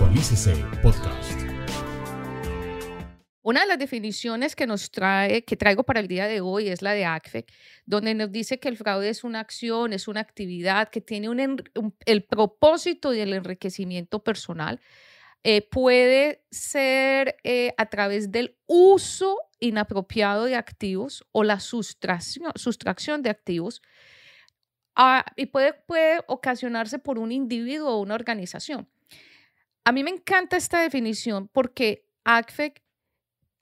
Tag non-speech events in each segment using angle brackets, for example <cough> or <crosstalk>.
Actualícese Podcast. Una de las definiciones que nos trae, que traigo para el día de hoy es la de ACFEC, donde nos dice que el fraude es una acción, es una actividad que tiene el propósito y el enriquecimiento personal. Eh, puede ser eh, a través del uso inapropiado de activos o la sustracción, sustracción de activos ah, y puede, puede ocasionarse por un individuo o una organización. A mí me encanta esta definición porque ACFEC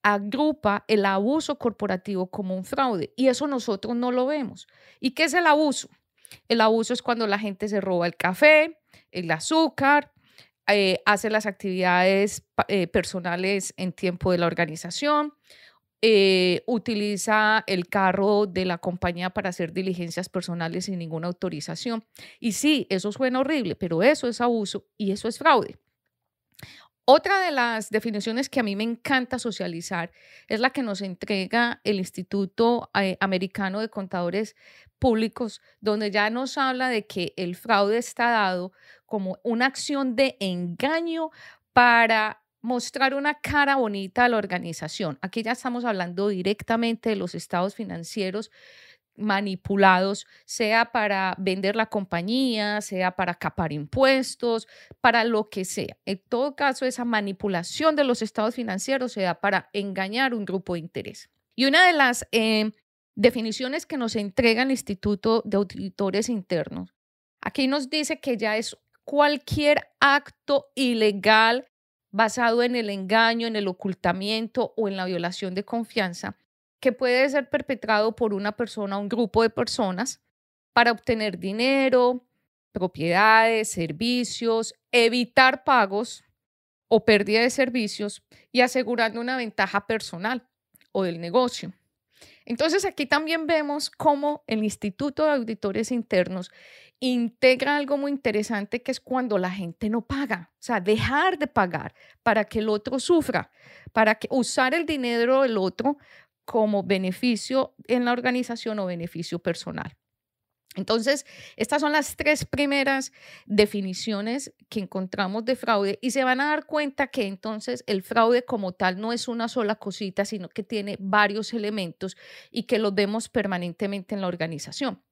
agrupa el abuso corporativo como un fraude y eso nosotros no lo vemos. ¿Y qué es el abuso? El abuso es cuando la gente se roba el café, el azúcar, eh, hace las actividades eh, personales en tiempo de la organización, eh, utiliza el carro de la compañía para hacer diligencias personales sin ninguna autorización. Y sí, eso suena horrible, pero eso es abuso y eso es fraude. Otra de las definiciones que a mí me encanta socializar es la que nos entrega el Instituto eh, Americano de Contadores Públicos, donde ya nos habla de que el fraude está dado como una acción de engaño para mostrar una cara bonita a la organización. Aquí ya estamos hablando directamente de los estados financieros manipulados, sea para vender la compañía, sea para capar impuestos, para lo que sea. En todo caso, esa manipulación de los estados financieros se da para engañar un grupo de interés. Y una de las eh, definiciones que nos entrega el Instituto de Auditores Internos, aquí nos dice que ya es cualquier acto ilegal basado en el engaño, en el ocultamiento o en la violación de confianza que puede ser perpetrado por una persona o un grupo de personas para obtener dinero, propiedades, servicios, evitar pagos o pérdida de servicios y asegurando una ventaja personal o del negocio. Entonces aquí también vemos cómo el Instituto de Auditores Internos integra algo muy interesante que es cuando la gente no paga, o sea, dejar de pagar para que el otro sufra, para que usar el dinero del otro como beneficio en la organización o beneficio personal. Entonces, estas son las tres primeras definiciones que encontramos de fraude y se van a dar cuenta que entonces el fraude como tal no es una sola cosita, sino que tiene varios elementos y que los vemos permanentemente en la organización.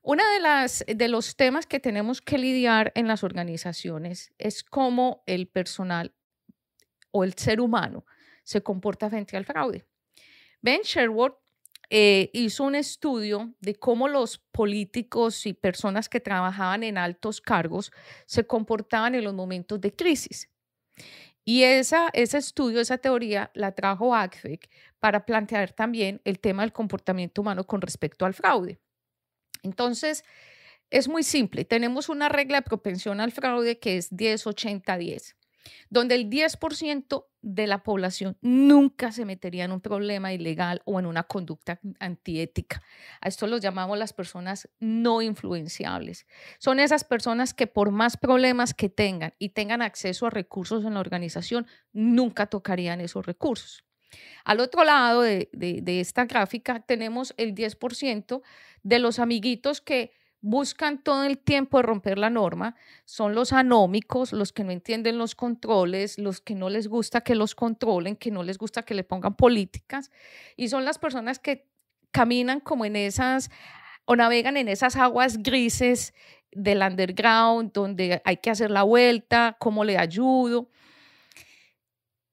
Uno de, las, de los temas que tenemos que lidiar en las organizaciones es cómo el personal o el ser humano se comporta frente al fraude. Ben Sherwood eh, hizo un estudio de cómo los políticos y personas que trabajaban en altos cargos se comportaban en los momentos de crisis. Y esa, ese estudio, esa teoría, la trajo ACFEC para plantear también el tema del comportamiento humano con respecto al fraude. Entonces, es muy simple. Tenemos una regla de propensión al fraude que es 10-80-10 donde el 10% de la población nunca se metería en un problema ilegal o en una conducta antiética. A esto lo llamamos las personas no influenciables. Son esas personas que por más problemas que tengan y tengan acceso a recursos en la organización, nunca tocarían esos recursos. Al otro lado de, de esta gráfica tenemos el 10% de los amiguitos que buscan todo el tiempo romper la norma, son los anómicos, los que no entienden los controles, los que no les gusta que los controlen, que no les gusta que le pongan políticas, y son las personas que caminan como en esas o navegan en esas aguas grises del underground, donde hay que hacer la vuelta, cómo le ayudo.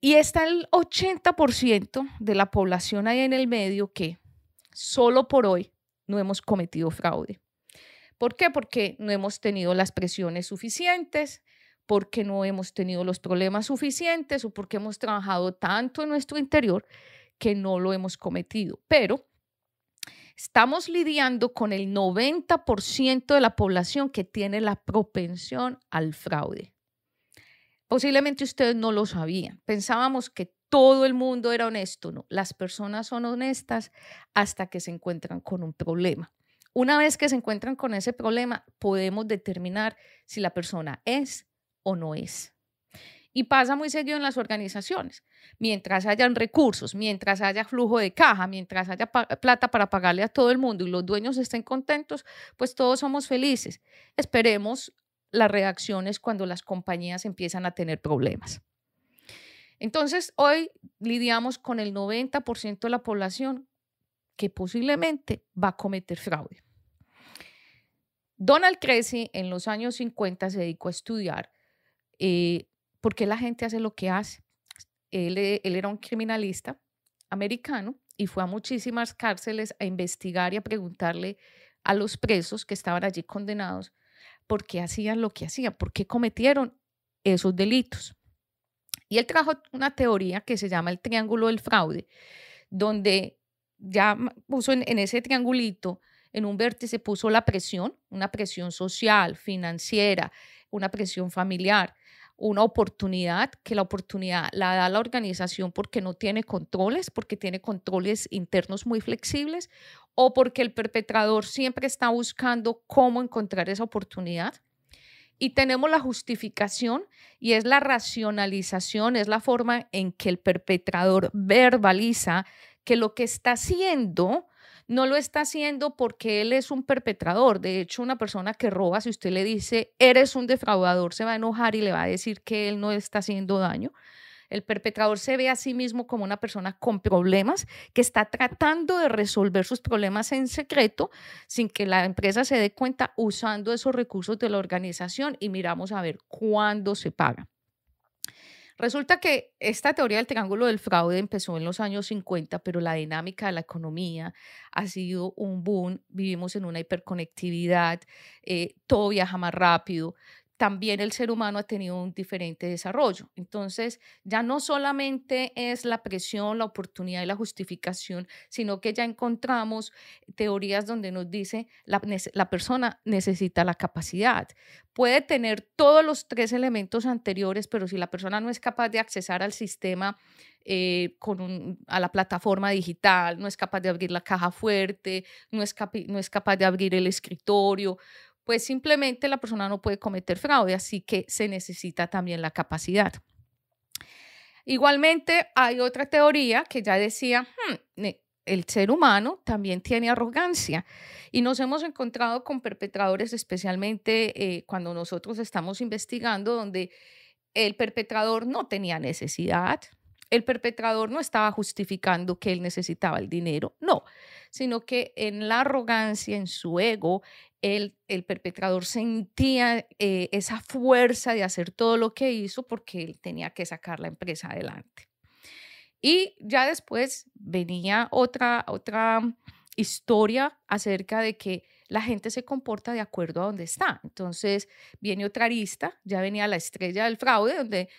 Y está el 80% de la población ahí en el medio que solo por hoy no hemos cometido fraude. ¿Por qué? Porque no hemos tenido las presiones suficientes, porque no hemos tenido los problemas suficientes o porque hemos trabajado tanto en nuestro interior que no lo hemos cometido. Pero estamos lidiando con el 90% de la población que tiene la propensión al fraude. Posiblemente ustedes no lo sabían. Pensábamos que todo el mundo era honesto. No, las personas son honestas hasta que se encuentran con un problema. Una vez que se encuentran con ese problema, podemos determinar si la persona es o no es. Y pasa muy seguido en las organizaciones. Mientras hayan recursos, mientras haya flujo de caja, mientras haya plata para pagarle a todo el mundo y los dueños estén contentos, pues todos somos felices. Esperemos las reacciones cuando las compañías empiezan a tener problemas. Entonces, hoy lidiamos con el 90% de la población que posiblemente va a cometer fraude. Donald Cressy en los años 50 se dedicó a estudiar eh, por qué la gente hace lo que hace. Eh, él era un criminalista americano y fue a muchísimas cárceles a investigar y a preguntarle a los presos que estaban allí condenados por qué hacían lo que hacían, por qué cometieron esos delitos. Y él trajo una teoría que se llama el triángulo del fraude, donde ya puso en, ese triangulito, en un vértice puso la presión, una presión social, financiera, una presión familiar, una oportunidad, que la oportunidad la da la organización porque no tiene controles, porque tiene controles internos muy flexibles o porque el perpetrador siempre está buscando cómo encontrar esa oportunidad. Y tenemos la justificación y es la racionalización, es la forma en que el perpetrador verbaliza que lo que está haciendo no lo está haciendo porque él es un perpetrador. De hecho, una persona que roba, si usted le dice, eres un defraudador, se va a enojar y le va a decir que él no está haciendo daño. El perpetrador se ve a sí mismo como una persona con problemas que está tratando de resolver sus problemas en secreto sin que la empresa se dé cuenta usando esos recursos de la organización y miramos a ver cuándo se paga. Resulta que esta teoría del triángulo del fraude empezó en los años 50, pero la dinámica de la economía ha sido un boom. Vivimos en una hiperconectividad, eh, todo viaja más rápido también el ser humano ha tenido un diferente desarrollo. Entonces, ya no solamente es la presión, la oportunidad y la justificación, sino que ya encontramos teorías donde nos dice la, la persona necesita la capacidad. Puede tener todos los tres elementos anteriores, pero si la persona no es capaz de accesar al sistema, eh, con a la plataforma digital, no es capaz de abrir la caja fuerte, no es, no es capaz de abrir el escritorio, pues simplemente la persona no puede cometer fraude, así que se necesita también la capacidad. Igualmente, hay otra teoría que ya decía, hmm, el ser humano también tiene arrogancia y nos hemos encontrado con perpetradores, especialmente eh, cuando nosotros estamos investigando, donde el perpetrador no tenía necesidad, el perpetrador no estaba justificando que él necesitaba el dinero, no, sino que en la arrogancia, en su ego, el, el perpetrador sentía eh, esa fuerza de hacer todo lo que hizo porque él tenía que sacar la empresa adelante. Y ya después venía otra, otra historia acerca de que la gente se comporta de acuerdo a donde está. Entonces viene otra arista, ya venía la estrella del fraude, donde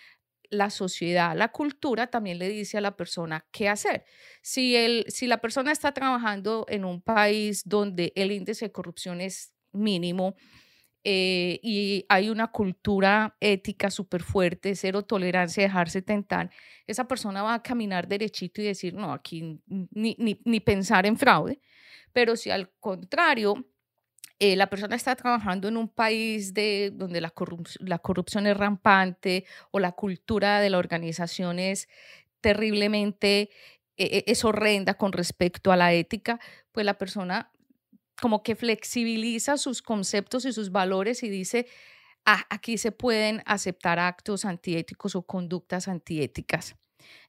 la sociedad, la cultura también le dice a la persona qué hacer. Si, el, si la persona está trabajando en un país donde el índice de corrupción es mínimo eh, y hay una cultura ética súper fuerte, cero tolerancia, dejarse tentar, esa persona va a caminar derechito y decir, no, aquí ni, ni, ni pensar en fraude. Pero si al contrario eh, la persona está trabajando en un país de, donde la, corrupción es rampante o la cultura de la organización es terriblemente, eh, es horrenda con respecto a la ética, pues la persona como que flexibiliza sus conceptos y sus valores y dice, ah, aquí se pueden aceptar actos antiéticos o conductas antiéticas.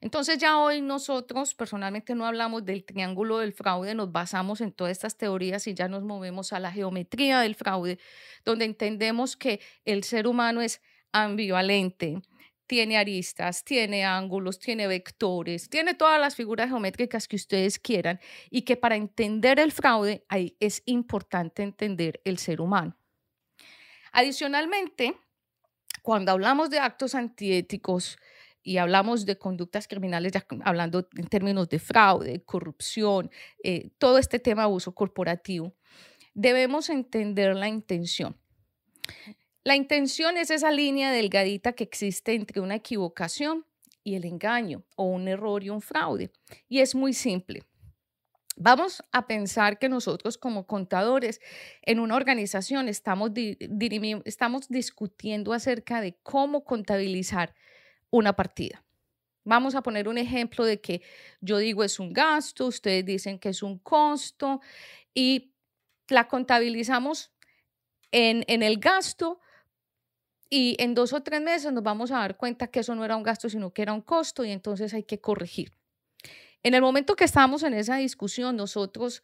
Entonces ya hoy nosotros personalmente no hablamos del triángulo del fraude, nos basamos en todas estas teorías y ya nos movemos a la geometría del fraude, donde entendemos que el ser humano es ambivalente, tiene aristas, tiene ángulos, tiene vectores, tiene todas las figuras geométricas que ustedes quieran y que para entender el fraude es importante entender el ser humano. Adicionalmente, cuando hablamos de actos antiéticos, y hablamos de conductas criminales, ya hablando en términos de fraude, corrupción, eh, todo este tema de abuso corporativo, debemos entender la intención. La intención es esa línea delgadita que existe entre una equivocación y el engaño, o un error y un fraude. Y es muy simple. Vamos a pensar que nosotros como contadores en una organización estamos, estamos discutiendo acerca de cómo contabilizar una partida. Vamos a poner un ejemplo de que yo digo es un gasto, ustedes dicen que es un costo y la contabilizamos en, en el gasto y en dos o tres meses nos vamos a dar cuenta que eso no era un gasto, sino que era un costo y entonces hay que corregir. En el momento que estábamos en esa discusión, nosotros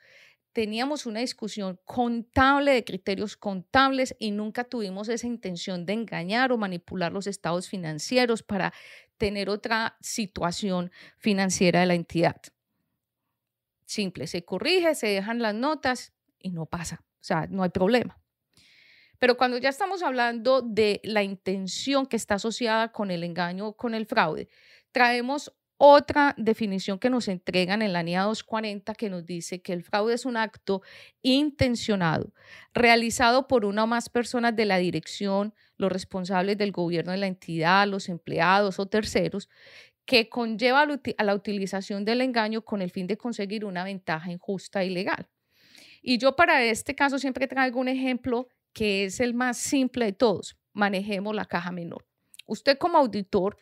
teníamos una discusión contable de criterios contables y nunca tuvimos esa intención de engañar o manipular los estados financieros para tener otra situación financiera de la entidad. Simple, se corrige, se dejan las notas y no pasa, o sea, no hay problema. Pero cuando ya estamos hablando de la intención que está asociada con el engaño o con el fraude, traemos otra definición que nos entregan en la NIA 240 que nos dice que el fraude es un acto intencionado, realizado por una o más personas de la dirección, los responsables del gobierno de la entidad, los empleados o terceros, que conlleva a la utilización del engaño con el fin de conseguir una ventaja injusta y legal. Y yo para este caso siempre traigo un ejemplo que es el más simple de todos. Manejemos la caja menor. Usted como auditor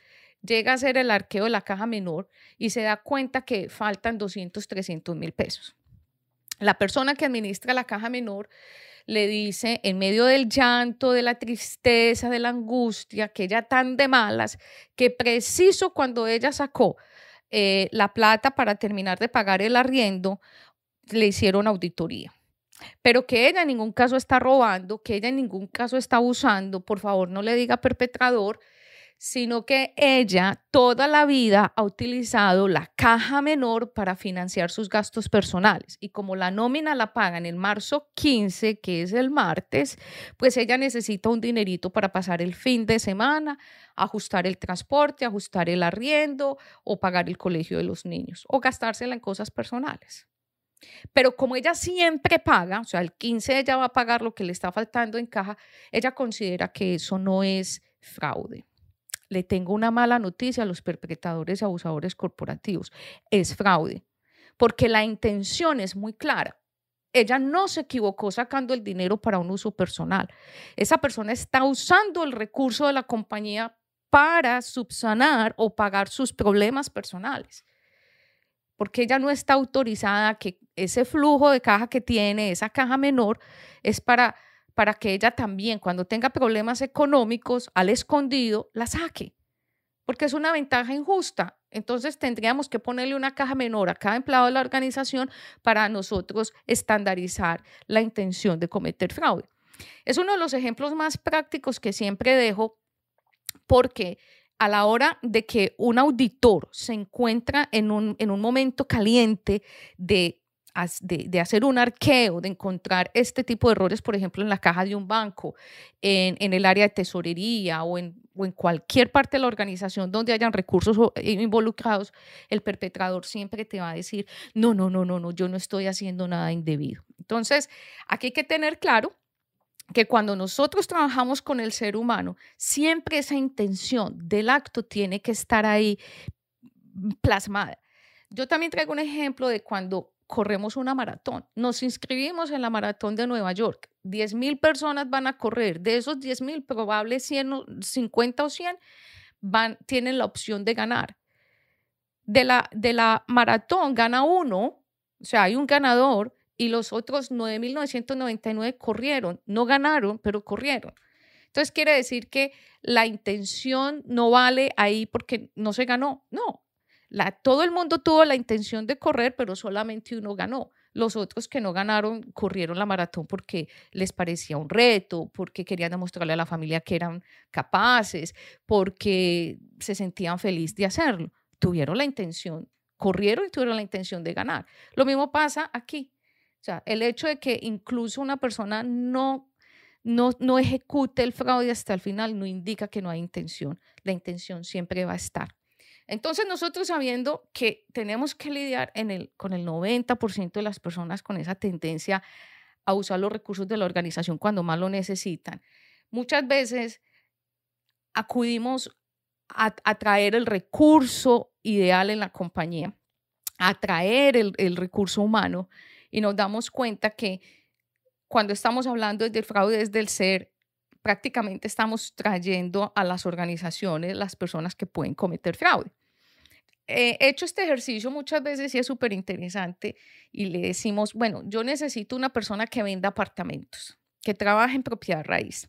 llega a hacer el arqueo de la caja menor y se da cuenta que faltan 200, 300 mil pesos. La persona que administra la caja menor le dice, en medio del llanto, de la tristeza, de la angustia, que ella tan de malas, que preciso cuando ella sacó eh, la plata para terminar de pagar el arriendo, le hicieron auditoría. Pero que ella en ningún caso está robando, que ella en ningún caso está abusando, por favor no le diga perpetrador, sino que ella toda la vida ha utilizado la caja menor para financiar sus gastos personales. Y como la nómina la pagan el marzo 15, que es el martes, pues ella necesita un dinerito para pasar el fin de semana, ajustar el transporte, ajustar el arriendo o pagar el colegio de los niños o gastársela en cosas personales. Pero como ella siempre paga, o sea, el 15 ella va a pagar lo que le está faltando en caja, ella considera que eso no es fraude. Le tengo una mala noticia a los perpetradores y abusadores corporativos. Es fraude, porque la intención es muy clara. Ella no se equivocó sacando el dinero para un uso personal. Esa persona está usando el recurso de la compañía para subsanar o pagar sus problemas personales. Porque ella no está autorizada que ese flujo de caja que tiene, esa caja menor, es para para que ella también, cuando tenga problemas económicos, al escondido, la saque, porque es una ventaja injusta. Entonces tendríamos que ponerle una caja menor a cada empleado de la organización para nosotros estandarizar la intención de cometer fraude. Es uno de los ejemplos más prácticos que siempre dejo porque a la hora de que un auditor se encuentra en un, en un momento caliente de de, hacer un arqueo, de encontrar este tipo de errores, por ejemplo, en la caja de un banco, en, el área de tesorería o en, o en, cualquier parte de la organización donde hayan recursos involucrados, el perpetrador siempre te va a decir, no, no, no, no, no, yo no estoy haciendo nada indebido. Entonces, aquí hay que tener claro que cuando nosotros trabajamos con el ser humano, siempre esa intención del acto tiene que estar ahí plasmada. Yo también traigo un ejemplo de cuando corremos una maratón. Nos inscribimos en la maratón de Nueva York. 10 mil personas van a correr. De esos 10 mil, probable 50 o 100 van, tienen la opción de ganar. De la, de la maratón gana uno, o sea, hay un ganador y los otros 9.999 corrieron. No ganaron, pero corrieron. Entonces quiere decir que la intención no vale ahí porque no se ganó. No, todo el mundo tuvo la intención de correr, pero solamente uno ganó. Los otros que no ganaron corrieron la maratón porque les parecía un reto, porque querían demostrarle a la familia que eran capaces, porque se sentían felices de hacerlo. Tuvieron la intención, corrieron y tuvieron la intención de ganar. Lo mismo pasa aquí. O sea, el hecho de que incluso una persona no no, no, ejecute el fraude hasta el final no indica que no hay intención. La intención siempre va a estar. Entonces nosotros sabiendo que tenemos que lidiar con el 90% de las personas con esa tendencia a usar los recursos de la organización cuando más lo necesitan, muchas veces acudimos a, traer el recurso ideal en la compañía, a traer el, el recurso humano y nos damos cuenta que cuando estamos hablando del fraude desde el ser, prácticamente estamos trayendo a las organizaciones las personas que pueden cometer fraude. he hecho este ejercicio muchas veces y es súper interesante y le decimos, bueno, yo necesito una persona que venda apartamentos, que trabaje en propiedad raíz.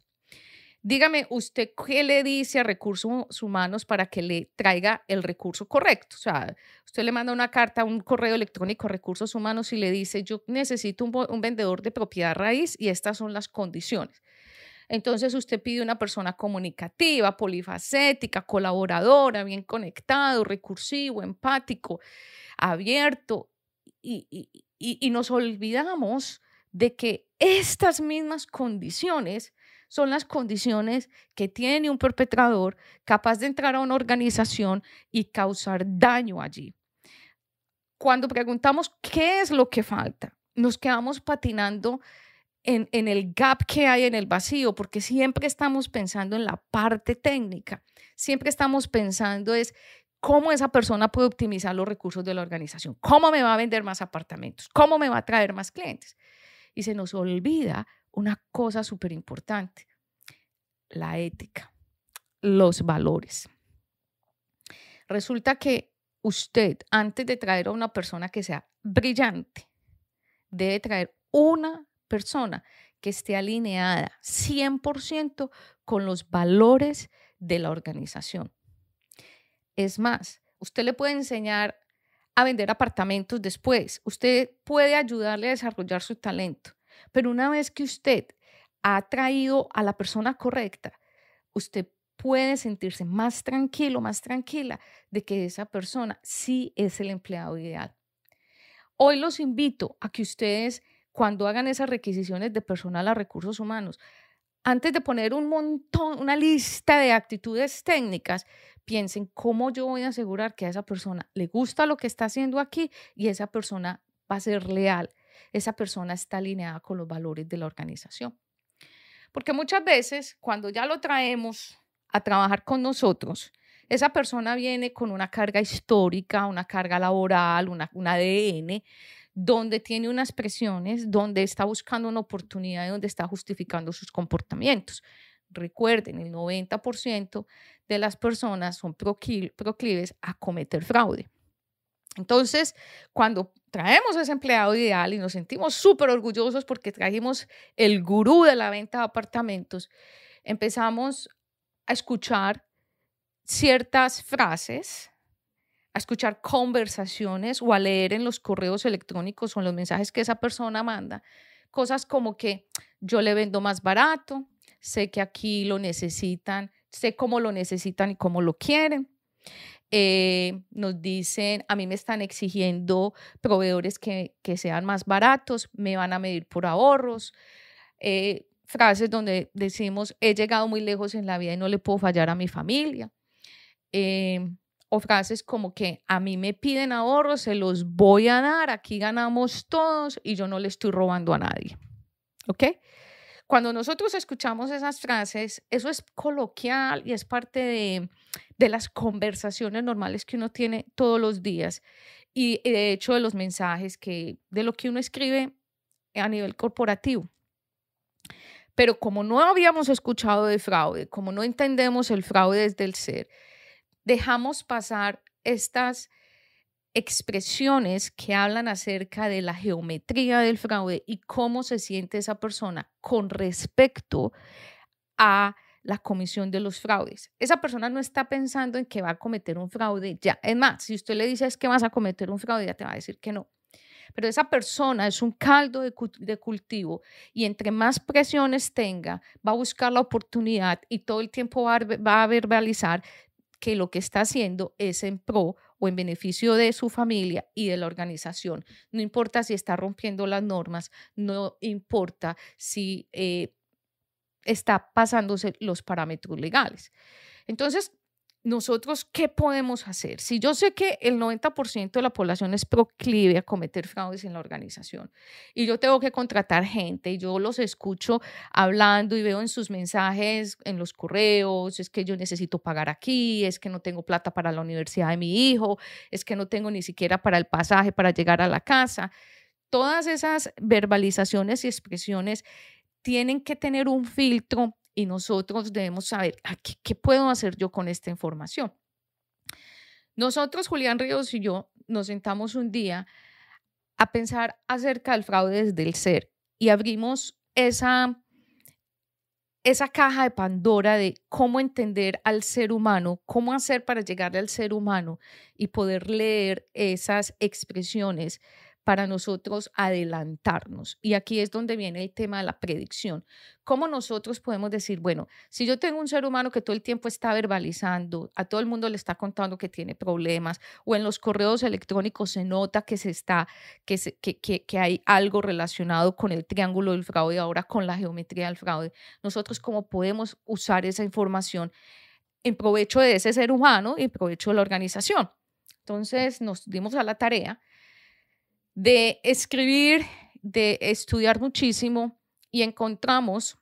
Dígame, ¿usted qué le dice a recursos humanos para que le traiga el recurso correcto? O sea, usted le manda una carta, un correo electrónico a recursos humanos y le dice, yo necesito un, vendedor de propiedad raíz y estas son las condiciones. Entonces usted pide una persona comunicativa, polifacética, colaboradora, bien conectado, recursivo, empático, abierto. y nos olvidamos de que estas mismas condiciones son las condiciones que tiene un perpetrador capaz de entrar a una organización y causar daño allí. Cuando preguntamos qué es lo que falta, nos quedamos patinando en, en, el gap que hay en el vacío, porque siempre estamos pensando en la parte técnica, siempre estamos pensando es cómo esa persona puede optimizar los recursos de la organización, cómo me va a vender más apartamentos, cómo me va a traer más clientes. Y se nos olvida una cosa súper importante, la ética, los valores. Resulta que usted, antes de traer a una persona que sea brillante, debe traer una persona que esté alineada 100% con los valores de la organización. Es más, usted le puede enseñar a vender apartamentos después, usted puede ayudarle a desarrollar su talento, pero una vez que usted ha traído a la persona correcta, usted puede sentirse más tranquilo, más tranquila de que esa persona sí es el empleado ideal. Hoy los invito a que ustedes, cuando hagan esas requisiciones de personal a recursos humanos, antes de poner un montón, una lista de actitudes técnicas, piensen cómo yo voy a asegurar que a esa persona le gusta lo que está haciendo aquí y esa persona va a ser leal esa persona está alineada con los valores de la organización. Porque muchas veces cuando ya lo traemos a trabajar con nosotros, esa persona viene con una carga histórica, una carga laboral, una, un ADN, donde tiene unas presiones, donde está buscando una oportunidad y donde está justificando sus comportamientos. Recuerden, el 90% de las personas son proclives a cometer fraude. Entonces, cuando traemos a ese empleado ideal y nos sentimos súper orgullosos porque trajimos el gurú de la venta de apartamentos, empezamos a escuchar ciertas frases, a escuchar conversaciones o a leer en los correos electrónicos o en los mensajes que esa persona manda, cosas como que yo le vendo más barato, sé que aquí lo necesitan, sé cómo lo necesitan y cómo lo quieren. Eh, nos dicen, a mí me están exigiendo proveedores que, sean más baratos, me van a medir por ahorros. Eh, frases donde decimos, he llegado muy lejos en la vida y no le puedo fallar a mi familia. Eh, o frases como que a mí me piden ahorros, se los voy a dar, aquí ganamos todos y yo no le estoy robando a nadie. ¿Ok? Cuando nosotros escuchamos esas frases, eso es coloquial y es parte de, de las conversaciones normales que uno tiene todos los días y de hecho de los mensajes que de lo que uno escribe a nivel corporativo. Pero como no habíamos escuchado de fraude, como no entendemos el fraude desde el ser, dejamos pasar estas expresiones que hablan acerca de la geometría del fraude y cómo se siente esa persona con respecto a la comisión de los fraudes. Esa persona no está pensando en que va a cometer un fraude ya. Es más, si usted le dice es que vas a cometer un fraude, ya te va a decir que no. Pero esa persona es un caldo de, cultivo y entre más presiones tenga, va a buscar la oportunidad y todo el tiempo va a, va a verbalizar que lo que está haciendo es en pro o en beneficio de su familia y de la organización. No importa si está rompiendo las normas, no importa si eh, está pasándose los parámetros legales. Entonces, nosotros, ¿qué podemos hacer? Si yo sé que el 90% de la población es proclive a cometer fraudes en la organización y yo tengo que contratar gente y yo los escucho hablando y veo en sus mensajes, en los correos, es que yo necesito pagar aquí, es que no tengo plata para la universidad de mi hijo, es que no tengo ni siquiera para el pasaje para llegar a la casa. Todas esas verbalizaciones y expresiones tienen que tener un filtro y nosotros debemos saber ah, ¿qué, puedo hacer yo con esta información. Nosotros, Julián Ríos y yo, nos sentamos un día a pensar acerca del fraude desde el ser y abrimos esa, esa caja de Pandora de cómo entender al ser humano, cómo hacer para llegarle al ser humano y poder leer esas expresiones para nosotros adelantarnos. Y aquí es donde viene el tema de la predicción. ¿Cómo nosotros podemos decir, bueno, si yo tengo un ser humano que todo el tiempo está verbalizando, a todo el mundo le está contando que tiene problemas, o en los correos electrónicos se nota que, se está, que, que, que hay algo relacionado con el triángulo del fraude, ahora con la geometría del fraude, nosotros cómo podemos usar esa información en provecho de ese ser humano y en provecho de la organización. Entonces nos dimos a la tarea de escribir, de estudiar muchísimo y encontramos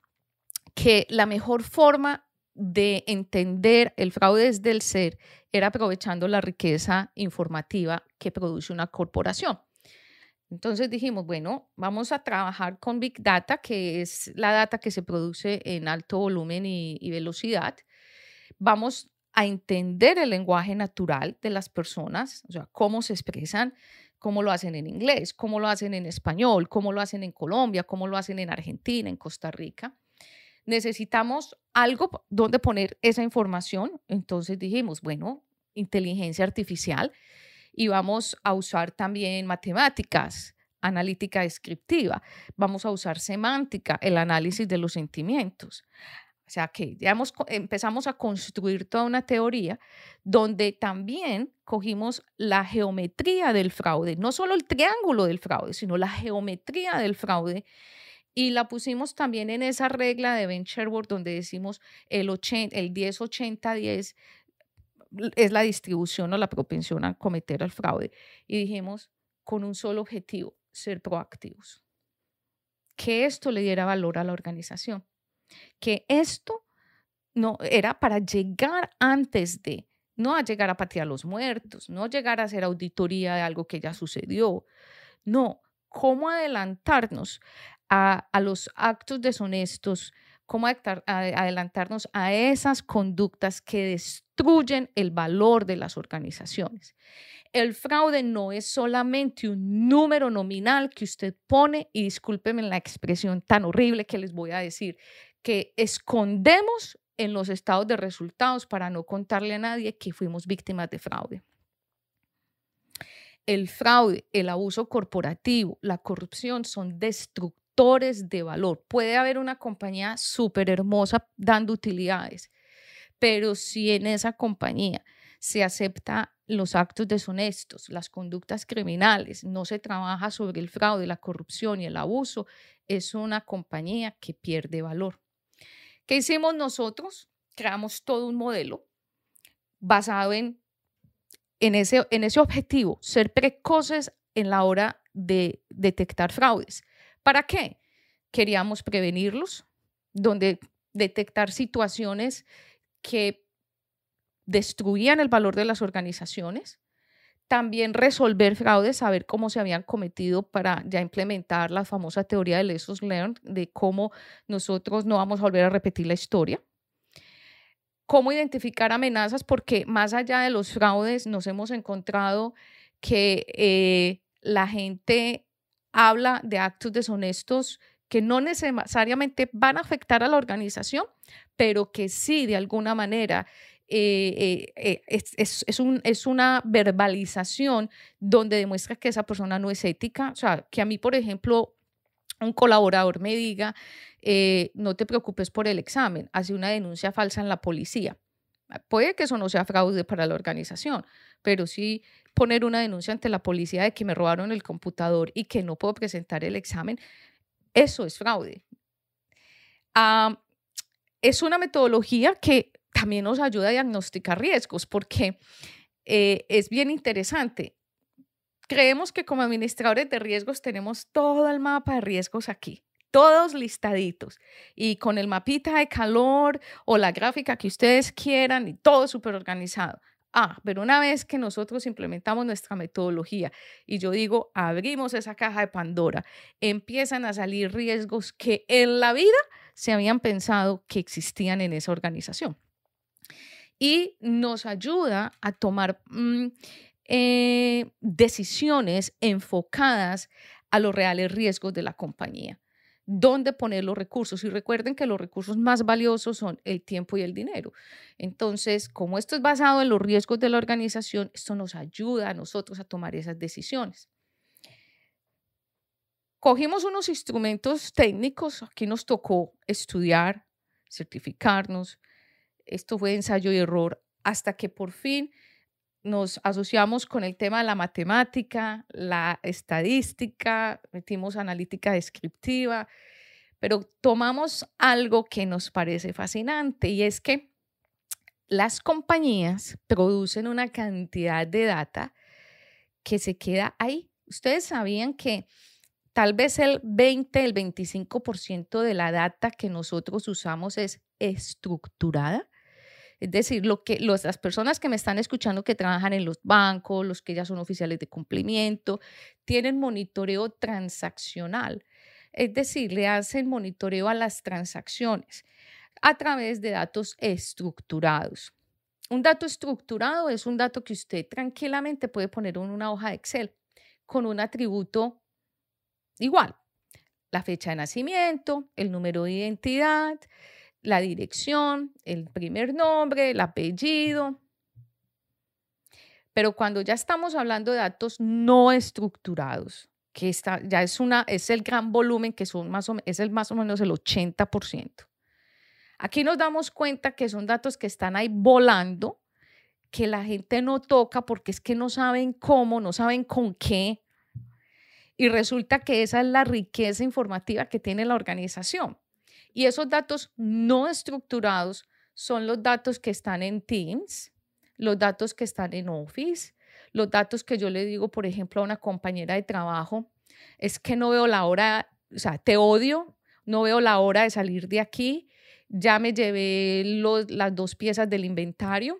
que la mejor forma de entender el fraude desde el ser era aprovechando la riqueza informativa que produce una corporación. Entonces dijimos, bueno, vamos a trabajar con Big Data, que es la data que se produce en alto volumen y, velocidad. Vamos a entender el lenguaje natural de las personas, o sea, cómo se expresan, cómo lo hacen en inglés, cómo lo hacen en español, cómo lo hacen en Colombia, cómo lo hacen en Argentina, en Costa Rica. Necesitamos algo donde poner esa información. Entonces dijimos, bueno, inteligencia artificial y vamos a usar también matemáticas, analítica descriptiva, vamos a usar semántica, el análisis de los sentimientos. O sea que ya empezamos a construir toda una teoría donde también cogimos la geometría del fraude, no solo el triángulo del fraude, sino la geometría del fraude y la pusimos también en esa regla de Ben Sherwood donde decimos el, 80, el 10-80-10 es la distribución o la propensión a cometer el fraude. Y dijimos, con un solo objetivo, ser proactivos. Que esto le diera valor a la organización que esto no era para llegar antes de, no a llegar a patear a los muertos, no llegar a hacer auditoría de algo que ya sucedió, no, cómo adelantarnos a, a los actos deshonestos, cómo adelantarnos a esas conductas que destruyen el valor de las organizaciones. El fraude no es solamente un número nominal que usted pone, y discúlpeme la expresión tan horrible que les voy a decir, que escondemos en los estados de resultados para no contarle a nadie que fuimos víctimas de fraude. El fraude, el abuso corporativo, la corrupción son destructores de valor. Puede haber una compañía súper hermosa dando utilidades, pero si en esa compañía se acepta los actos deshonestos, las conductas criminales, no se trabaja sobre el fraude, la corrupción y el abuso, es una compañía que pierde valor. ¿Qué hicimos nosotros? Creamos todo un modelo basado en, en, ese, en ese objetivo, ser precoces en la hora de detectar fraudes. ¿Para qué? Queríamos prevenirlos, donde detectar situaciones que destruían el valor de las organizaciones, también resolver fraudes, saber cómo se habían cometido para ya implementar la famosa teoría de lessons learned, de cómo nosotros no vamos a volver a repetir la historia. Cómo identificar amenazas, porque más allá de los fraudes nos hemos encontrado que eh, la gente habla de actos deshonestos que no necesariamente van a afectar a la organización, pero que sí de alguna manera eh, eh, eh, es, un, es, una verbalización donde demuestra que esa persona no es ética. O sea, que a mí, por ejemplo, un colaborador me diga, no te preocupes por el examen, hace una denuncia falsa en la policía. Puede que eso no sea fraude para la organización, pero sí poner una denuncia ante la policía de que me robaron el computador y que no puedo presentar el examen, eso es fraude. Es una metodología que también nos ayuda a diagnosticar riesgos porque eh, es bien interesante. Creemos que como administradores de riesgos tenemos todo el mapa de riesgos aquí, todos listaditos y con el mapita de calor o la gráfica que ustedes quieran y todo súper organizado. Ah, pero una vez que nosotros implementamos nuestra metodología y yo digo, abrimos esa caja de Pandora, empiezan a salir riesgos que en la vida se habían pensado que existían en esa organización y nos ayuda a tomar mm, eh, decisiones enfocadas a los reales riesgos de la compañía. dónde poner los recursos. Y recuerden que los recursos más valiosos son el tiempo y el dinero. Entonces, como esto es basado en los riesgos de la organización, esto nos ayuda a nosotros a tomar esas decisiones. Cogimos unos instrumentos técnicos, aquí nos tocó estudiar, certificarnos, esto fue ensayo y error, hasta que por fin nos asociamos con el tema de la matemática, la estadística, metimos analítica descriptiva, pero tomamos algo que nos parece fascinante y es que las compañías producen una cantidad de data que se queda ahí. Ustedes sabían que tal vez el 20, el 25% de la data que nosotros usamos es estructurada. Es decir, lo que las personas que me están escuchando que trabajan en los bancos, los que ya son oficiales de cumplimiento, tienen monitoreo transaccional. Es decir, le hacen monitoreo a las transacciones a través de datos estructurados. Un dato estructurado es un dato que usted tranquilamente puede poner en una hoja de Excel con un atributo igual. La fecha de nacimiento, el número de identidad, la dirección, el primer nombre, el apellido. Pero cuando ya estamos hablando de datos no estructurados, que está, ya es, una, es el gran volumen, que son más o, es el más o menos el 80%. Aquí nos damos cuenta que son datos que están ahí volando, que la gente no toca porque es que no saben cómo, no saben con qué. Y resulta que esa es la riqueza informativa que tiene la organización. Y esos datos no estructurados son los datos que están en Teams, los datos que están en Office, los datos que yo le digo, por ejemplo, a una compañera de trabajo, es que no veo la hora, o sea, te odio, no veo la hora de salir de aquí, ya me llevé las dos piezas del inventario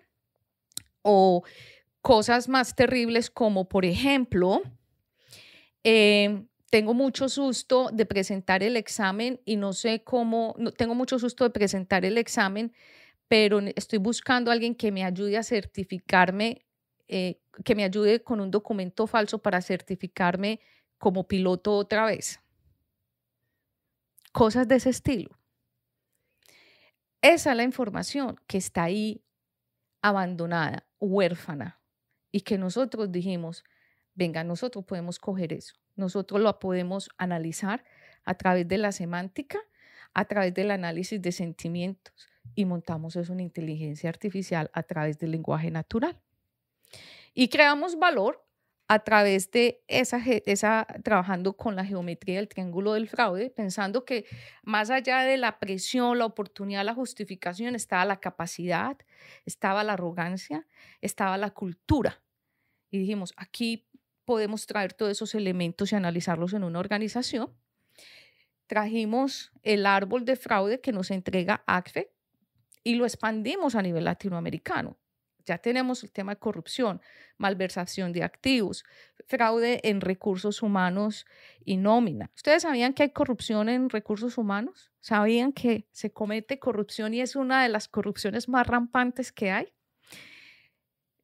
o cosas más terribles como, por ejemplo, eh, tengo mucho susto de presentar el examen y no sé cómo, tengo mucho susto de presentar el examen, pero estoy buscando a alguien que me ayude a certificarme, eh, que me ayude con un documento falso para certificarme como piloto otra vez. Cosas de ese estilo. Esa es la información que está ahí abandonada, huérfana, y que nosotros dijimos, venga, nosotros podemos coger eso nosotros lo podemos analizar a través de la semántica, a través del análisis de sentimientos y montamos eso en inteligencia artificial a través del lenguaje natural. Y creamos valor a través de esa, esa, trabajando con la geometría del triángulo del fraude, pensando que más allá de la presión, la oportunidad, la justificación, estaba la capacidad, estaba la arrogancia, estaba la cultura. Y dijimos, aquí podemos traer todos esos elementos y analizarlos en una organización. Trajimos el árbol de fraude que nos entrega ACFE y lo expandimos a nivel latinoamericano. Ya tenemos el tema de corrupción, malversación de activos, fraude en recursos humanos y nómina. ¿Ustedes sabían que hay corrupción en recursos humanos? ¿Sabían que se comete corrupción y es una de las corrupciones más rampantes que hay?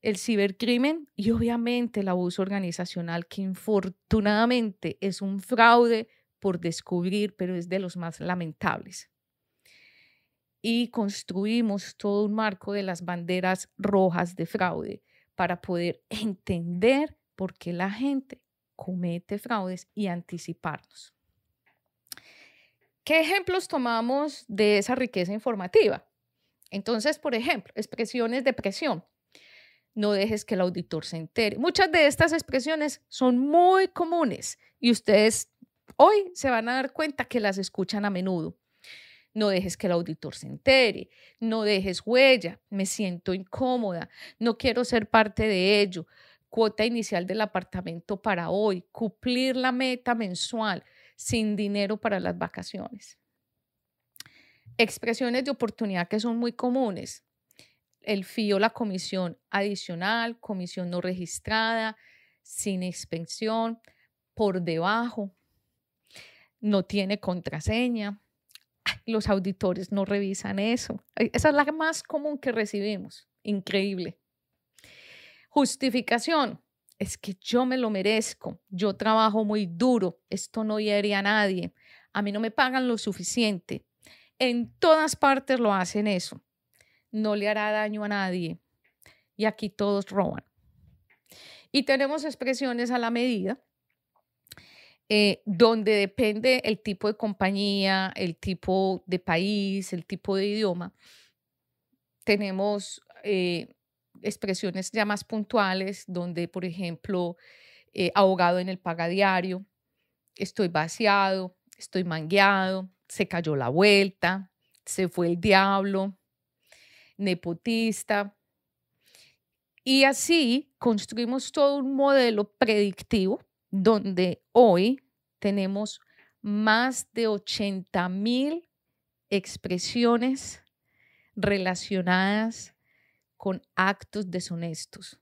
El cibercrimen y obviamente el abuso organizacional, que infortunadamente es un fraude por descubrir, pero es de los más lamentables. Y construimos todo un marco de las banderas rojas de fraude para poder entender por qué la gente comete fraudes y anticiparnos. ¿Qué ejemplos tomamos de esa riqueza informativa? Entonces, por ejemplo, expresiones de presión no dejes que el auditor se entere. Muchas de estas expresiones son muy comunes y ustedes hoy se van a dar cuenta que las escuchan a menudo. No dejes que el auditor se entere, no dejes huella, me siento incómoda, no quiero ser parte de ello, cuota inicial del apartamento para hoy, cumplir la meta mensual sin dinero para las vacaciones. Expresiones de oportunidad que son muy comunes el FIO la comisión adicional, comisión no registrada, sin expensión, por debajo, no tiene contraseña. Los auditores no revisan eso. Esa es la más común que recibimos. Increíble. Justificación. Es que yo me lo merezco. Yo trabajo muy duro. Esto no hiere a nadie. a mí no me pagan lo suficiente. En todas partes lo hacen eso. No le hará daño a nadie. Y aquí todos roban. Y tenemos expresiones a la medida, eh, donde depende el tipo de compañía, el tipo de país, el tipo de idioma. Tenemos eh, expresiones ya más puntuales, donde, por ejemplo, eh, ahogado en el pagadiario, estoy vaciado, estoy mangueado, se cayó la vuelta, se fue el diablo, nepotista. Y así construimos todo un modelo predictivo donde hoy tenemos más de 80 mil expresiones relacionadas con actos deshonestos.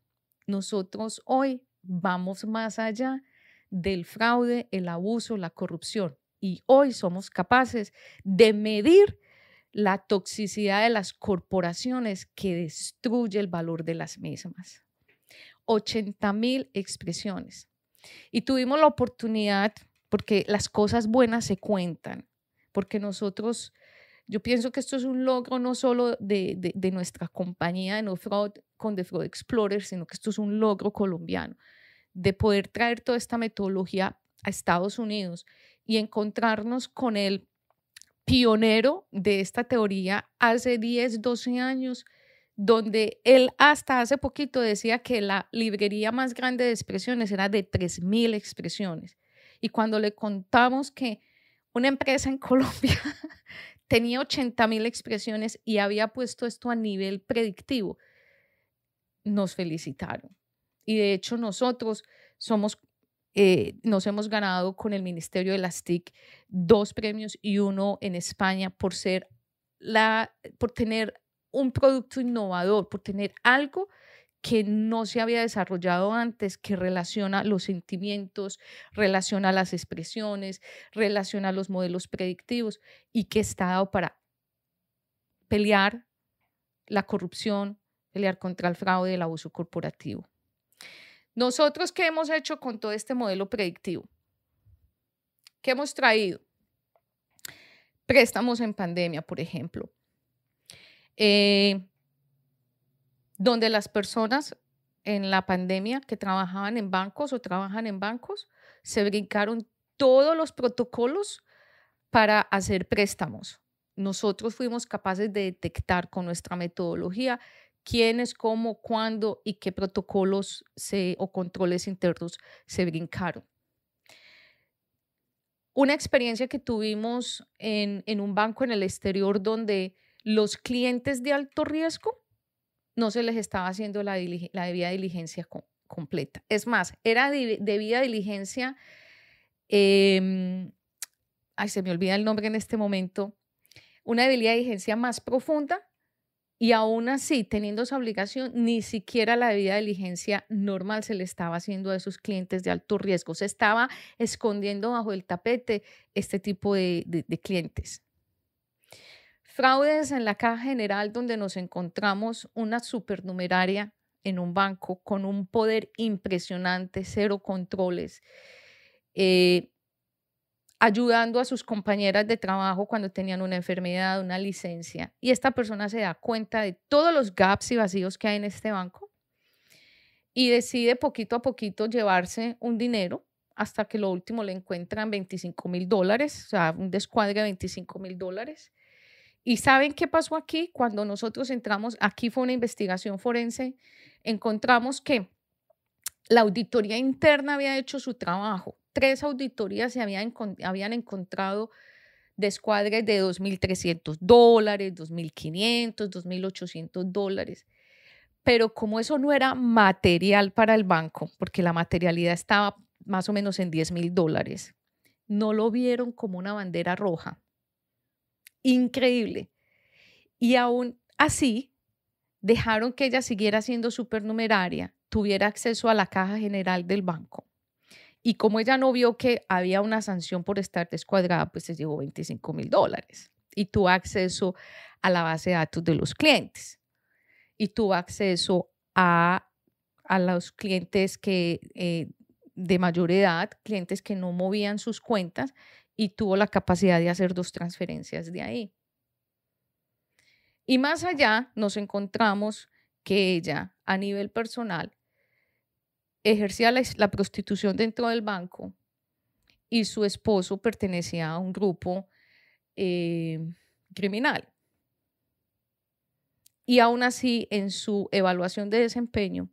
Nosotros hoy vamos más allá del fraude, el abuso, la corrupción. Y hoy somos capaces de medir la toxicidad de las corporaciones que destruye el valor de las mismas. 80 mil expresiones. Y tuvimos la oportunidad, porque las cosas buenas se cuentan, porque nosotros, yo pienso que esto es un logro no solo de, de, nuestra compañía de No Fraud con The Fraud Explorer, sino que esto es un logro colombiano, de poder traer toda esta metodología a Estados Unidos y encontrarnos con el pionero de esta teoría hace 10, 12 años, donde él hasta hace poquito decía que la librería más grande de expresiones era de 3.000 expresiones. Y cuando le contamos que una empresa en <laughs> Colombia tenía 80.000 expresiones y había puesto esto a nivel predictivo, nos felicitaron. Y de hecho nosotros somos eh, nos hemos ganado con el Ministerio de las TIC dos premios y uno en España por ser la, por tener un producto innovador, por tener algo que no se había desarrollado antes, que relaciona los sentimientos, relaciona las expresiones, relaciona los modelos predictivos y que está dado para pelear la corrupción, pelear contra el fraude y el abuso corporativo. Nosotros, ¿qué hemos hecho con todo este modelo predictivo? ¿Qué hemos traído? Préstamos en pandemia, por ejemplo, eh, donde las personas en la pandemia que trabajaban en bancos o trabajan en bancos se brincaron todos los protocolos para hacer préstamos. Nosotros fuimos capaces de detectar con nuestra metodología quiénes, cómo, cuándo y qué protocolos o controles internos se brincaron. Una experiencia que tuvimos en, un banco en el exterior donde los clientes de alto riesgo no se les estaba haciendo la, debida diligencia completa. Es más, era debida diligencia, em, ay, se me olvida el nombre en este momento, una debida diligencia más profunda y aún así, teniendo esa obligación, ni siquiera la debida diligencia normal se le estaba haciendo a esos clientes de alto riesgo. Se estaba escondiendo bajo el tapete este tipo de, clientes. Fraudes en la caja general donde nos encontramos una supernumeraria en un banco con un poder impresionante, cero controles. Eh, ayudando a sus compañeras de trabajo cuando tenían una enfermedad, una licencia. Y esta persona se da cuenta de todos los gaps y vacíos que hay en este banco y decide poquito a poquito llevarse un dinero hasta que lo último le encuentran 25 mil dólares, o sea, un descuadre de 25 mil dólares. ¿Y saben qué pasó aquí? Cuando nosotros entramos, aquí fue una investigación forense, encontramos que la auditoría interna había hecho su trabajo tres auditorías se habían, habían encontrado descuadres de 2.300 dólares, 2.500, 2.800 dólares. Pero como eso no era material para el banco, porque la materialidad estaba más o menos en 10.000 dólares, no lo vieron como una bandera roja. Increíble. Y aún así, dejaron que ella siguiera siendo supernumeraria, tuviera acceso a la caja general del banco. Y como ella no vio que había una sanción por estar descuadrada, pues se llevó 25 mil dólares. Y tuvo acceso a la base de datos de los clientes. Y tuvo acceso a, a los clientes que, eh, de mayor edad, clientes que no movían sus cuentas y tuvo la capacidad de hacer dos transferencias de ahí. Y más allá nos encontramos que ella a nivel personal ejercía la, prostitución dentro del banco y su esposo pertenecía a un grupo eh, criminal. Y aún así, en su evaluación de desempeño,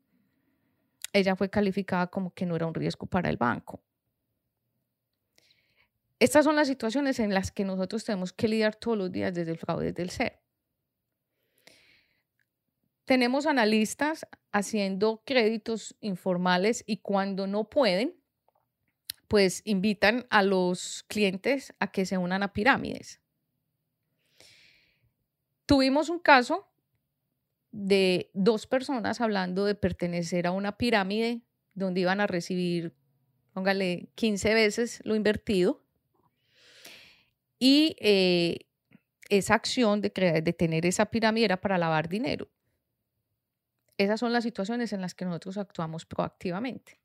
ella fue calificada como que no era un riesgo para el banco. Estas son las situaciones en las que nosotros tenemos que lidiar todos los días desde el fraude del ser. Tenemos analistas haciendo créditos informales y cuando no pueden, pues invitan a los clientes a que se unan a pirámides. Tuvimos un caso de dos personas hablando de pertenecer a una pirámide donde iban a recibir, póngale, 15 veces lo invertido. Y eh, esa acción de, de tener esa pirámide era para lavar dinero. Esas son las situaciones en las que nosotros actuamos proactivamente.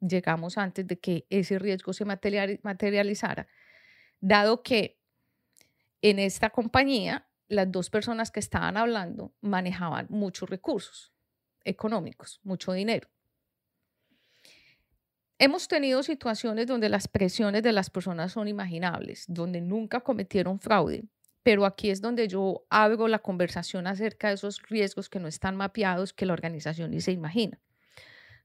Llegamos antes de que ese riesgo se materializara, dado que en esta compañía las dos personas que estaban hablando manejaban muchos recursos económicos, mucho dinero. Hemos tenido situaciones donde las presiones de las personas son imaginables, donde nunca cometieron fraude, pero aquí es donde yo abro la conversación acerca de esos riesgos que no están mapeados que la organización ni se imagina.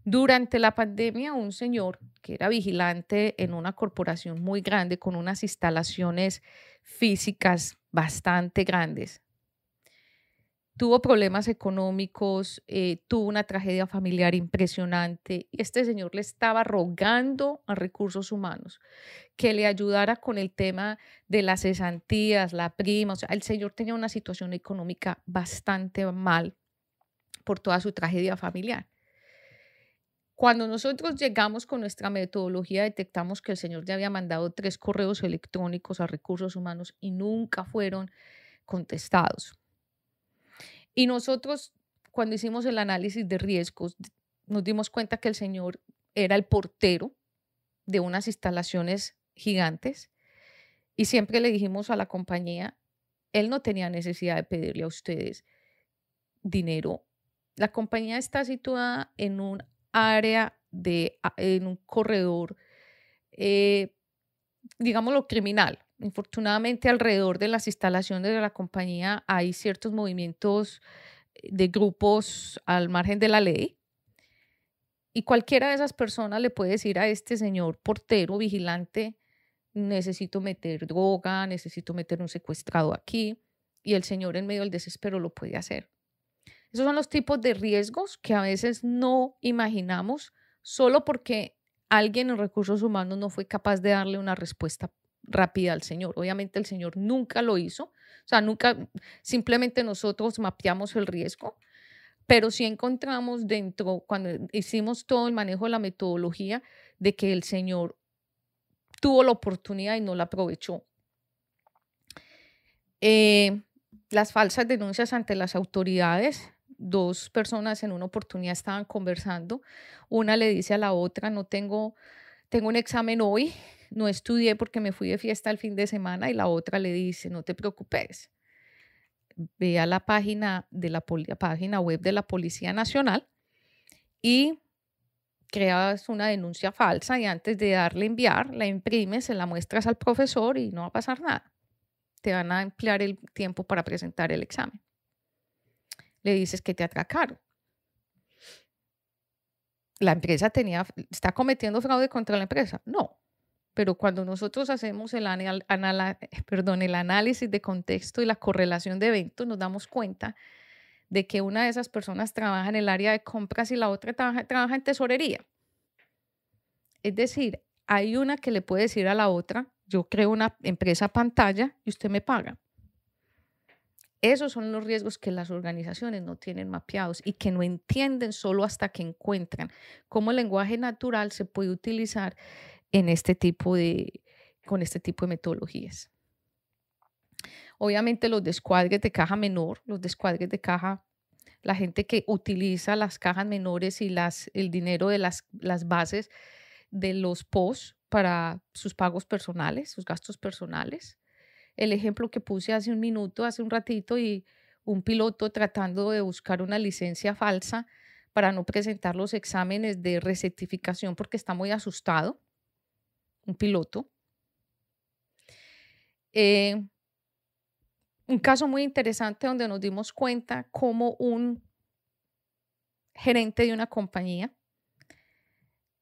Durante la pandemia, un señor que era vigilante en una corporación muy grande con unas instalaciones físicas bastante grandes, tuvo problemas económicos, eh, tuvo una tragedia familiar impresionante y este señor le estaba rogando a recursos humanos que le ayudara con el tema de las cesantías, la prima, o sea, el señor tenía una situación económica bastante mal por toda su tragedia familiar. Cuando nosotros llegamos con nuestra metodología, detectamos que el señor ya había mandado tres correos electrónicos a recursos humanos y nunca fueron contestados. Y nosotros, cuando hicimos el análisis de riesgos, nos dimos cuenta que el señor era el portero de unas instalaciones gigantes y siempre le dijimos a la compañía, él no tenía necesidad de pedirle a ustedes dinero. La compañía está situada en un área de, en un corredor, eh, digámoslo, criminal. Infortunadamente, alrededor de las instalaciones de la compañía hay ciertos movimientos eh, de grupos al margen de la ley. Y cualquiera de esas personas le puede decir a este señor portero, vigilante, necesito meter droga, necesito meter un secuestrado aquí. Y el señor en medio del desespero lo puede hacer. Esos son los tipos de riesgos que a veces no imaginamos solo porque alguien en recursos humanos no fue capaz de darle una respuesta rápida al Señor. Obviamente el Señor nunca lo hizo, o sea, nunca, simplemente nosotros mapeamos el riesgo, pero sí encontramos dentro, cuando hicimos todo el manejo de la metodología, de que el Señor tuvo la oportunidad y no la aprovechó. Eh, las falsas denuncias ante las autoridades. Dos personas en una oportunidad estaban conversando. Una le dice a la otra, no tengo, tengo un examen hoy, no estudié porque me fui de fiesta el fin de semana y la otra le dice, no te preocupes, ve a la página, de la, página web de la Policía Nacional y creas una denuncia falsa y antes de darle enviar, la imprimes, se la muestras al profesor y no va a pasar nada. Te van a emplear el tiempo para presentar el examen. Le dices que te atracaron. La empresa tenía, está cometiendo fraude contra la empresa. No, pero cuando nosotros hacemos <laughs> el, análisis de contexto y la correlación de eventos, nos damos cuenta de que una de esas personas trabaja en el área de compras y la otra trabaja, trabaja en tesorería. Es decir, hay una que le puede decir a la otra, yo creo una empresa pantalla y usted me paga. Esos son los riesgos que las organizaciones no tienen mapeados y que no entienden solo hasta que encuentran cómo el lenguaje natural se puede utilizar en este tipo de, con este tipo de metodologías. Obviamente los descuadres de caja menor, los descuadres de caja, la gente que utiliza las cajas menores y el dinero de las, las bases de los POS para sus pagos personales, sus gastos personales. El ejemplo que puse hace un minuto, hace un ratito, y un piloto tratando de buscar una licencia falsa para no presentar los exámenes de recertificación porque está muy asustado, un piloto. Eh, un caso muy interesante donde nos dimos cuenta cómo un gerente de una compañía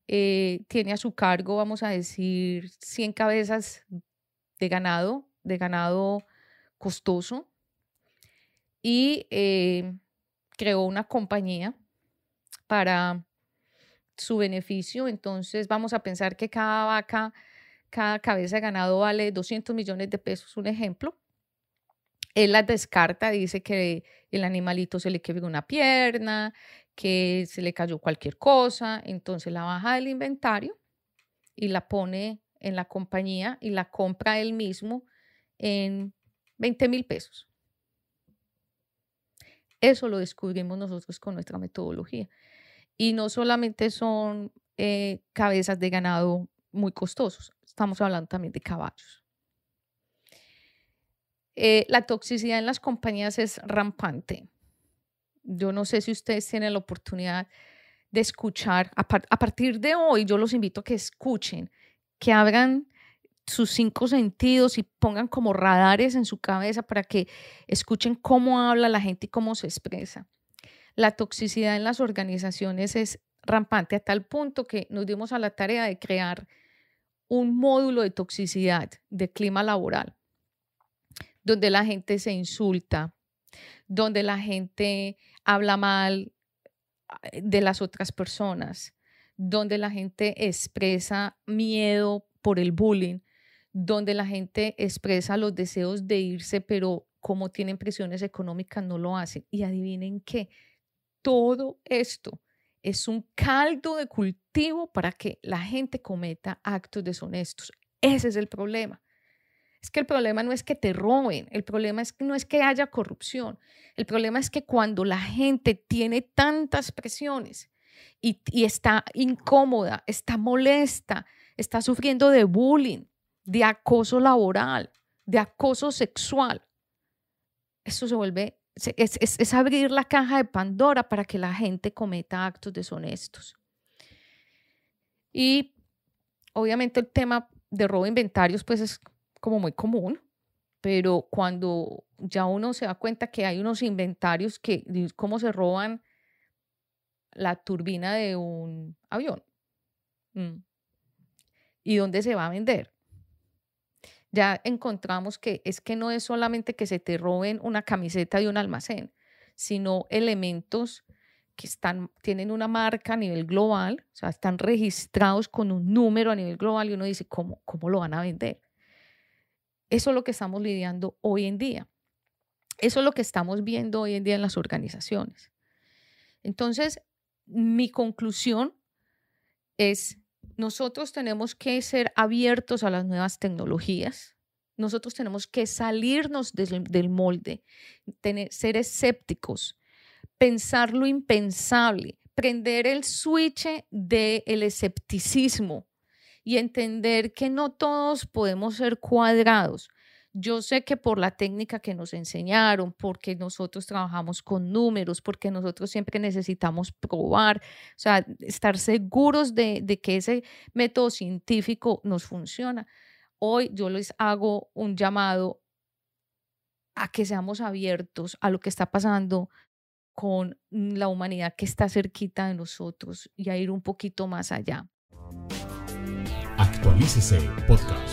eh, tiene a su cargo, vamos a decir, 100 cabezas de ganado, de ganado costoso, y eh, creó una compañía para su beneficio. Entonces vamos a pensar que cada vaca, cada cabeza de ganado vale 200 millones de pesos, un ejemplo. Él las descarta, dice que el animalito se le quebró una pierna, que se le cayó cualquier cosa, entonces la baja del inventario y la pone en la compañía y la compra él mismo en 20 mil pesos. Eso lo descubrimos nosotros con nuestra metodología. Y no solamente son eh, cabezas de ganado muy costosos, estamos hablando también de caballos. Eh, la toxicidad en las compañías es rampante. Yo no sé si ustedes tienen la oportunidad de escuchar, a, a partir de hoy yo los invito a que escuchen, que abran sus cinco sentidos y pongan como radares en su cabeza para que escuchen cómo habla la gente y cómo se expresa. La toxicidad en las organizaciones es rampante a tal punto que nos dimos a la tarea de crear un módulo de toxicidad de clima laboral, donde la gente se insulta, donde la gente habla mal eh, de las otras personas, donde la gente expresa miedo por el bullying, donde la gente expresa los deseos de irse, pero como tienen presiones económicas no lo hacen. Y adivinen qué, todo esto es un caldo de cultivo para que la gente cometa actos deshonestos. Ese es el problema. Es que el problema no es que te roben, el problema es que no es que haya corrupción, el problema es que cuando la gente tiene tantas presiones y, y está incómoda, está molesta, está sufriendo de bullying, de acoso laboral, de acoso sexual. Eso se vuelve, es, abrir la caja de Pandora para que la gente cometa actos deshonestos. Y obviamente el tema de robo de inventarios pues es como muy común, pero cuando ya uno se da cuenta que hay unos inventarios que, cómo se roban la turbina de un avión mm, y dónde se va a vender ya encontramos que es que no es solamente que se te roben una camiseta de un almacén, sino elementos que están, tienen una marca a nivel global, o sea, están registrados con un número a nivel global y uno dice, ¿cómo, cómo lo van a vender? Eso es lo que estamos lidiando hoy en día. Eso es lo que estamos viendo hoy en día en las organizaciones. Entonces, mi conclusión es nosotros tenemos que ser abiertos a las nuevas tecnologías. Nosotros tenemos que salirnos del, molde, tener, ser escépticos, pensar lo impensable, prender el switch del escepticismo y entender que no todos podemos ser cuadrados. Yo sé que por la técnica que nos enseñaron, porque nosotros trabajamos con números, porque nosotros siempre necesitamos probar, o sea, estar seguros de, que ese método científico nos funciona. Hoy yo les hago un llamado a que seamos abiertos a lo que está pasando con la humanidad que está cerquita de nosotros y a ir un poquito más allá. Actualícese podcast.